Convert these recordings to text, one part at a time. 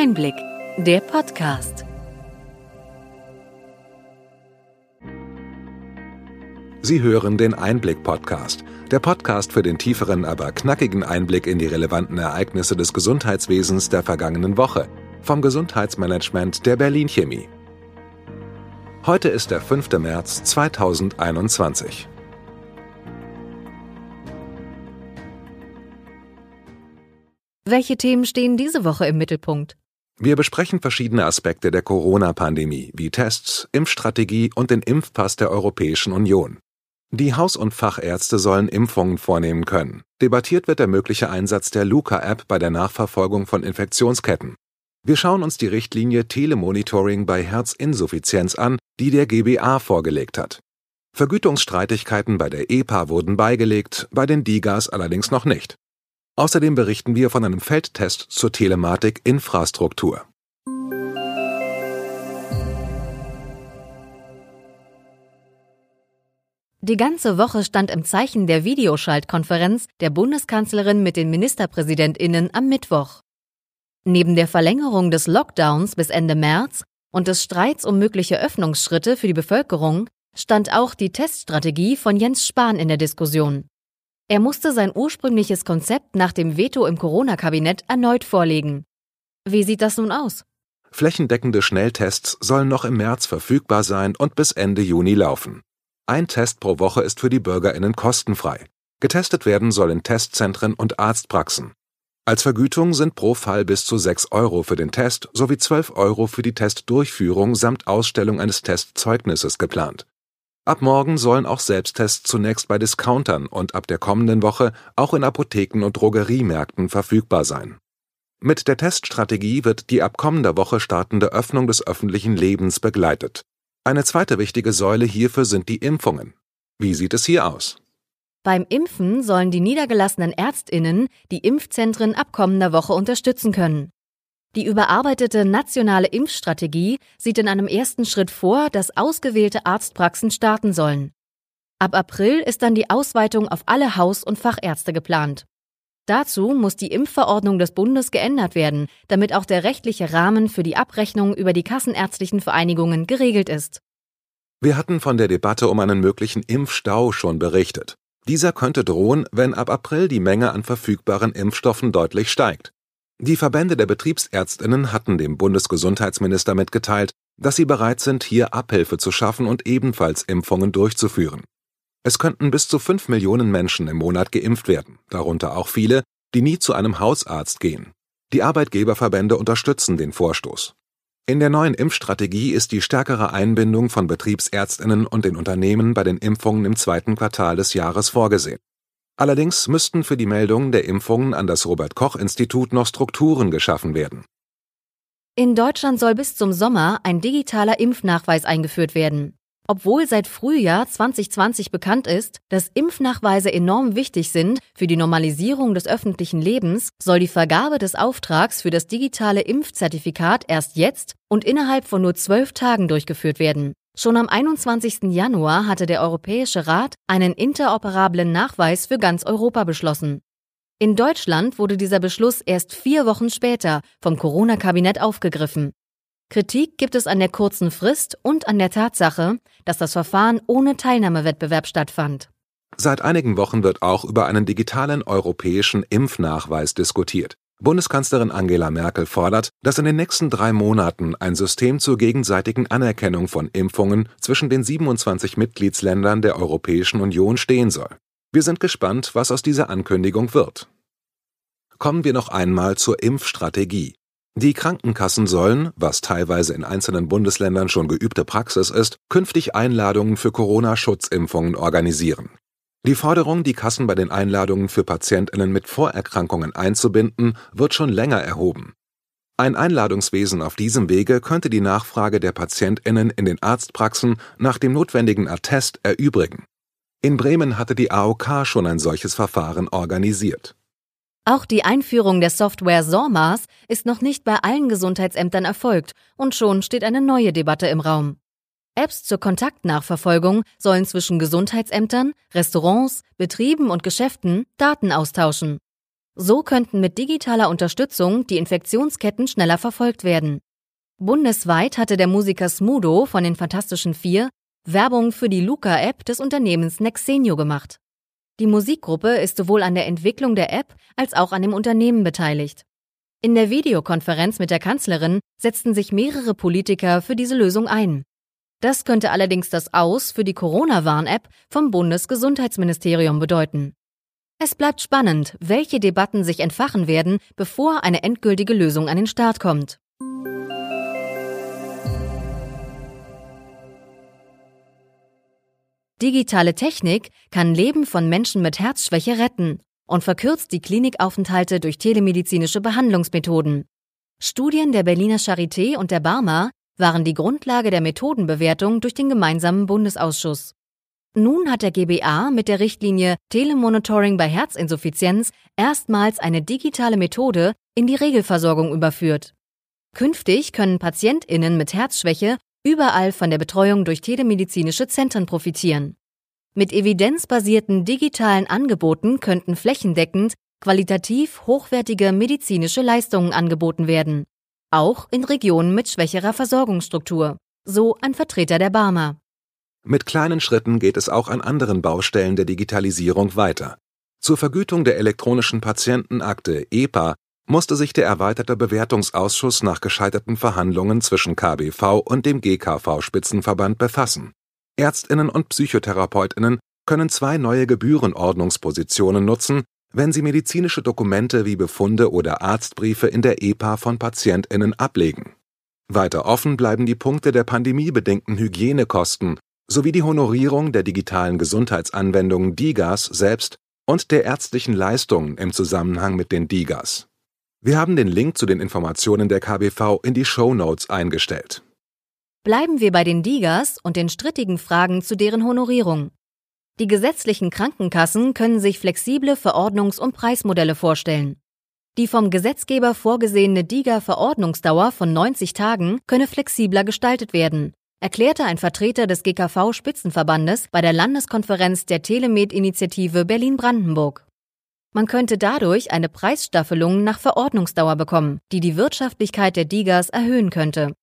Einblick, der Podcast. Sie hören den Einblick-Podcast, der Podcast für den tieferen, aber knackigen Einblick in die relevanten Ereignisse des Gesundheitswesens der vergangenen Woche vom Gesundheitsmanagement der Berlin Chemie. Heute ist der 5. März 2021. Welche Themen stehen diese Woche im Mittelpunkt? Wir besprechen verschiedene Aspekte der Corona-Pandemie, wie Tests, Impfstrategie und den Impfpass der Europäischen Union. Die Haus- und Fachärzte sollen Impfungen vornehmen können. Debattiert wird der mögliche Einsatz der Luca-App bei der Nachverfolgung von Infektionsketten. Wir schauen uns die Richtlinie Telemonitoring bei Herzinsuffizienz an, die der GBA vorgelegt hat. Vergütungsstreitigkeiten bei der EPA wurden beigelegt, bei den DIGAs allerdings noch nicht. Außerdem berichten wir von einem Feldtest zur Telematik-Infrastruktur. Die ganze Woche stand im Zeichen der Videoschaltkonferenz der Bundeskanzlerin mit den Ministerpräsidentinnen am Mittwoch. Neben der Verlängerung des Lockdowns bis Ende März und des Streits um mögliche Öffnungsschritte für die Bevölkerung stand auch die Teststrategie von Jens Spahn in der Diskussion. Er musste sein ursprüngliches Konzept nach dem Veto im Corona-Kabinett erneut vorlegen. Wie sieht das nun aus? Flächendeckende Schnelltests sollen noch im März verfügbar sein und bis Ende Juni laufen. Ein Test pro Woche ist für die Bürgerinnen kostenfrei. Getestet werden soll in Testzentren und Arztpraxen. Als Vergütung sind pro Fall bis zu 6 Euro für den Test sowie 12 Euro für die Testdurchführung samt Ausstellung eines Testzeugnisses geplant. Ab morgen sollen auch Selbsttests zunächst bei Discountern und ab der kommenden Woche auch in Apotheken und Drogeriemärkten verfügbar sein. Mit der Teststrategie wird die ab kommender Woche startende Öffnung des öffentlichen Lebens begleitet. Eine zweite wichtige Säule hierfür sind die Impfungen. Wie sieht es hier aus? Beim Impfen sollen die niedergelassenen Ärztinnen die Impfzentren ab kommender Woche unterstützen können. Die überarbeitete nationale Impfstrategie sieht in einem ersten Schritt vor, dass ausgewählte Arztpraxen starten sollen. Ab April ist dann die Ausweitung auf alle Haus- und Fachärzte geplant. Dazu muss die Impfverordnung des Bundes geändert werden, damit auch der rechtliche Rahmen für die Abrechnung über die kassenärztlichen Vereinigungen geregelt ist. Wir hatten von der Debatte um einen möglichen Impfstau schon berichtet. Dieser könnte drohen, wenn ab April die Menge an verfügbaren Impfstoffen deutlich steigt. Die Verbände der Betriebsärztinnen hatten dem Bundesgesundheitsminister mitgeteilt, dass sie bereit sind, hier Abhilfe zu schaffen und ebenfalls Impfungen durchzuführen. Es könnten bis zu fünf Millionen Menschen im Monat geimpft werden, darunter auch viele, die nie zu einem Hausarzt gehen. Die Arbeitgeberverbände unterstützen den Vorstoß. In der neuen Impfstrategie ist die stärkere Einbindung von Betriebsärztinnen und den Unternehmen bei den Impfungen im zweiten Quartal des Jahres vorgesehen. Allerdings müssten für die Meldung der Impfungen an das Robert Koch Institut noch Strukturen geschaffen werden. In Deutschland soll bis zum Sommer ein digitaler Impfnachweis eingeführt werden. Obwohl seit Frühjahr 2020 bekannt ist, dass Impfnachweise enorm wichtig sind für die Normalisierung des öffentlichen Lebens, soll die Vergabe des Auftrags für das digitale Impfzertifikat erst jetzt und innerhalb von nur zwölf Tagen durchgeführt werden. Schon am 21. Januar hatte der Europäische Rat einen interoperablen Nachweis für ganz Europa beschlossen. In Deutschland wurde dieser Beschluss erst vier Wochen später vom Corona-Kabinett aufgegriffen. Kritik gibt es an der kurzen Frist und an der Tatsache, dass das Verfahren ohne Teilnahmewettbewerb stattfand. Seit einigen Wochen wird auch über einen digitalen europäischen Impfnachweis diskutiert. Bundeskanzlerin Angela Merkel fordert, dass in den nächsten drei Monaten ein System zur gegenseitigen Anerkennung von Impfungen zwischen den 27 Mitgliedsländern der Europäischen Union stehen soll. Wir sind gespannt, was aus dieser Ankündigung wird. Kommen wir noch einmal zur Impfstrategie. Die Krankenkassen sollen, was teilweise in einzelnen Bundesländern schon geübte Praxis ist, künftig Einladungen für Corona-Schutzimpfungen organisieren. Die Forderung, die Kassen bei den Einladungen für Patientinnen mit Vorerkrankungen einzubinden, wird schon länger erhoben. Ein Einladungswesen auf diesem Wege könnte die Nachfrage der Patientinnen in den Arztpraxen nach dem notwendigen Attest erübrigen. In Bremen hatte die AOK schon ein solches Verfahren organisiert. Auch die Einführung der Software SORMAS ist noch nicht bei allen Gesundheitsämtern erfolgt und schon steht eine neue Debatte im Raum. Apps zur Kontaktnachverfolgung sollen zwischen Gesundheitsämtern, Restaurants, Betrieben und Geschäften Daten austauschen. So könnten mit digitaler Unterstützung die Infektionsketten schneller verfolgt werden. Bundesweit hatte der Musiker Smudo von den Fantastischen Vier Werbung für die Luca-App des Unternehmens Nexenio gemacht. Die Musikgruppe ist sowohl an der Entwicklung der App als auch an dem Unternehmen beteiligt. In der Videokonferenz mit der Kanzlerin setzten sich mehrere Politiker für diese Lösung ein. Das könnte allerdings das Aus für die Corona-Warn-App vom Bundesgesundheitsministerium bedeuten. Es bleibt spannend, welche Debatten sich entfachen werden, bevor eine endgültige Lösung an den Start kommt. Digitale Technik kann Leben von Menschen mit Herzschwäche retten und verkürzt die Klinikaufenthalte durch telemedizinische Behandlungsmethoden. Studien der Berliner Charité und der Barmer waren die Grundlage der Methodenbewertung durch den gemeinsamen Bundesausschuss. Nun hat der GBA mit der Richtlinie Telemonitoring bei Herzinsuffizienz erstmals eine digitale Methode in die Regelversorgung überführt. Künftig können Patientinnen mit Herzschwäche überall von der Betreuung durch telemedizinische Zentren profitieren. Mit evidenzbasierten digitalen Angeboten könnten flächendeckend qualitativ hochwertige medizinische Leistungen angeboten werden, auch in Regionen mit schwächerer Versorgungsstruktur, so ein Vertreter der Barmer. Mit kleinen Schritten geht es auch an anderen Baustellen der Digitalisierung weiter. Zur Vergütung der elektronischen Patientenakte EPA musste sich der erweiterte Bewertungsausschuss nach gescheiterten Verhandlungen zwischen KBV und dem GKV-Spitzenverband befassen. Ärztinnen und Psychotherapeutinnen können zwei neue Gebührenordnungspositionen nutzen, wenn sie medizinische Dokumente wie Befunde oder Arztbriefe in der EPA von Patientinnen ablegen. Weiter offen bleiben die Punkte der pandemiebedingten Hygienekosten sowie die Honorierung der digitalen Gesundheitsanwendungen DiGAS selbst und der ärztlichen Leistungen im Zusammenhang mit den DiGAS. Wir haben den Link zu den Informationen der KBV in die Show Notes eingestellt. Bleiben wir bei den DiGAS und den strittigen Fragen zu deren Honorierung. Die gesetzlichen Krankenkassen können sich flexible Verordnungs- und Preismodelle vorstellen. Die vom Gesetzgeber vorgesehene DIGA-Verordnungsdauer von 90 Tagen könne flexibler gestaltet werden, erklärte ein Vertreter des GKV-Spitzenverbandes bei der Landeskonferenz der Telemed-Initiative Berlin-Brandenburg. Man könnte dadurch eine Preisstaffelung nach Verordnungsdauer bekommen, die die Wirtschaftlichkeit der Digas erhöhen könnte.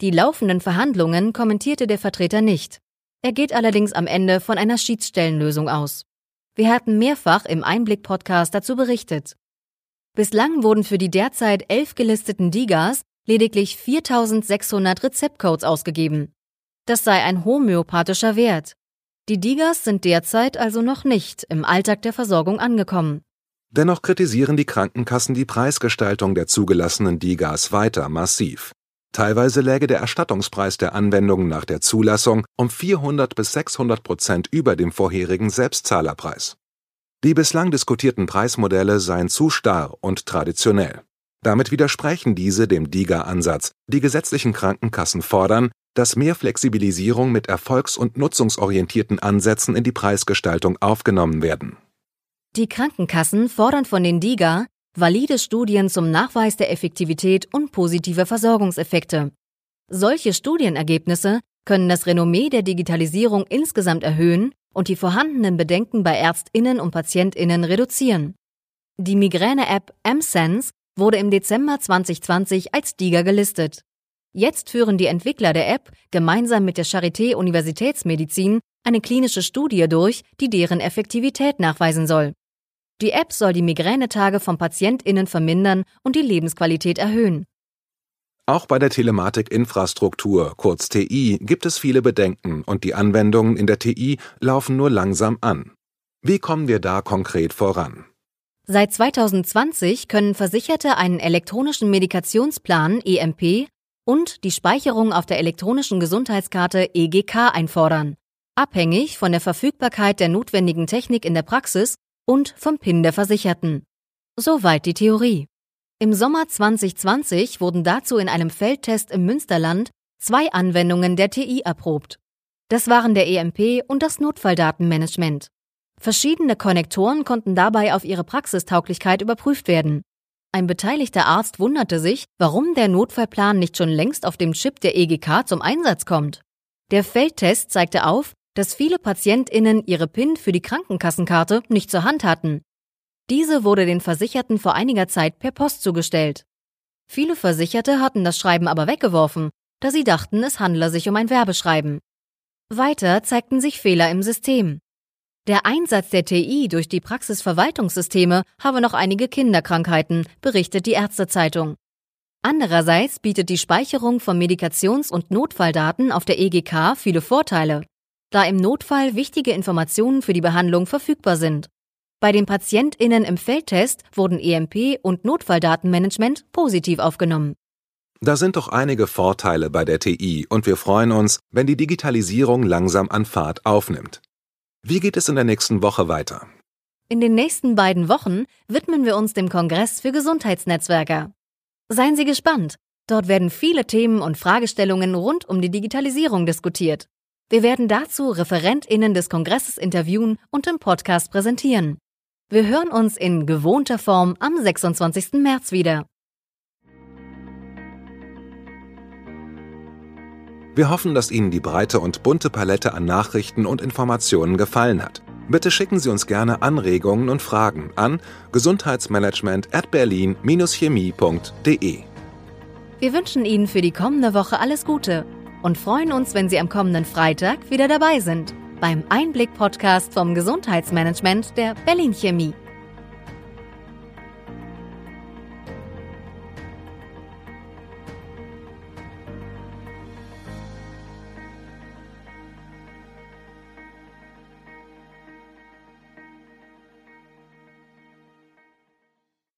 Die laufenden Verhandlungen kommentierte der Vertreter nicht. Er geht allerdings am Ende von einer Schiedsstellenlösung aus. Wir hatten mehrfach im Einblick-Podcast dazu berichtet. Bislang wurden für die derzeit elf gelisteten Digas lediglich 4600 Rezeptcodes ausgegeben. Das sei ein homöopathischer Wert. Die Digas sind derzeit also noch nicht im Alltag der Versorgung angekommen. Dennoch kritisieren die Krankenkassen die Preisgestaltung der zugelassenen Digas weiter massiv. Teilweise läge der Erstattungspreis der Anwendungen nach der Zulassung um 400 bis 600 Prozent über dem vorherigen Selbstzahlerpreis. Die bislang diskutierten Preismodelle seien zu starr und traditionell. Damit widersprechen diese dem DIGA-Ansatz. Die gesetzlichen Krankenkassen fordern, dass mehr Flexibilisierung mit erfolgs- und nutzungsorientierten Ansätzen in die Preisgestaltung aufgenommen werden. Die Krankenkassen fordern von den DIGA valide Studien zum Nachweis der Effektivität und positive Versorgungseffekte. Solche Studienergebnisse können das Renommee der Digitalisierung insgesamt erhöhen und die vorhandenen Bedenken bei Ärztinnen und Patientinnen reduzieren. Die Migräne-App M-Sense wurde im Dezember 2020 als DIGA gelistet. Jetzt führen die Entwickler der App gemeinsam mit der Charité Universitätsmedizin eine klinische Studie durch, die deren Effektivität nachweisen soll. Die App soll die Migränetage von PatientInnen vermindern und die Lebensqualität erhöhen. Auch bei der Telematikinfrastruktur, kurz TI, gibt es viele Bedenken und die Anwendungen in der TI laufen nur langsam an. Wie kommen wir da konkret voran? Seit 2020 können Versicherte einen elektronischen Medikationsplan EMP und die Speicherung auf der elektronischen Gesundheitskarte EGK einfordern, abhängig von der Verfügbarkeit der notwendigen Technik in der Praxis und vom PIN der Versicherten. Soweit die Theorie. Im Sommer 2020 wurden dazu in einem Feldtest im Münsterland zwei Anwendungen der TI erprobt. Das waren der EMP und das Notfalldatenmanagement. Verschiedene Konnektoren konnten dabei auf ihre Praxistauglichkeit überprüft werden. Ein beteiligter Arzt wunderte sich, warum der Notfallplan nicht schon längst auf dem Chip der EGK zum Einsatz kommt. Der Feldtest zeigte auf, dass viele PatientInnen ihre PIN für die Krankenkassenkarte nicht zur Hand hatten. Diese wurde den Versicherten vor einiger Zeit per Post zugestellt. Viele Versicherte hatten das Schreiben aber weggeworfen, da sie dachten, es handle sich um ein Werbeschreiben. Weiter zeigten sich Fehler im System. Der Einsatz der TI durch die Praxisverwaltungssysteme habe noch einige Kinderkrankheiten, berichtet die Ärztezeitung. Andererseits bietet die Speicherung von Medikations- und Notfalldaten auf der EGK viele Vorteile, da im Notfall wichtige Informationen für die Behandlung verfügbar sind. Bei den PatientInnen im Feldtest wurden EMP und Notfalldatenmanagement positiv aufgenommen. Da sind doch einige Vorteile bei der TI und wir freuen uns, wenn die Digitalisierung langsam an Fahrt aufnimmt. Wie geht es in der nächsten Woche weiter? In den nächsten beiden Wochen widmen wir uns dem Kongress für Gesundheitsnetzwerker. Seien Sie gespannt. Dort werden viele Themen und Fragestellungen rund um die Digitalisierung diskutiert. Wir werden dazu ReferentInnen des Kongresses interviewen und im Podcast präsentieren. Wir hören uns in gewohnter Form am 26. März wieder. Wir hoffen, dass Ihnen die breite und bunte Palette an Nachrichten und Informationen gefallen hat. Bitte schicken Sie uns gerne Anregungen und Fragen an gesundheitsmanagement at berlin-chemie.de. Wir wünschen Ihnen für die kommende Woche alles Gute und freuen uns, wenn Sie am kommenden Freitag wieder dabei sind beim Einblick-Podcast vom Gesundheitsmanagement der Berlin Chemie.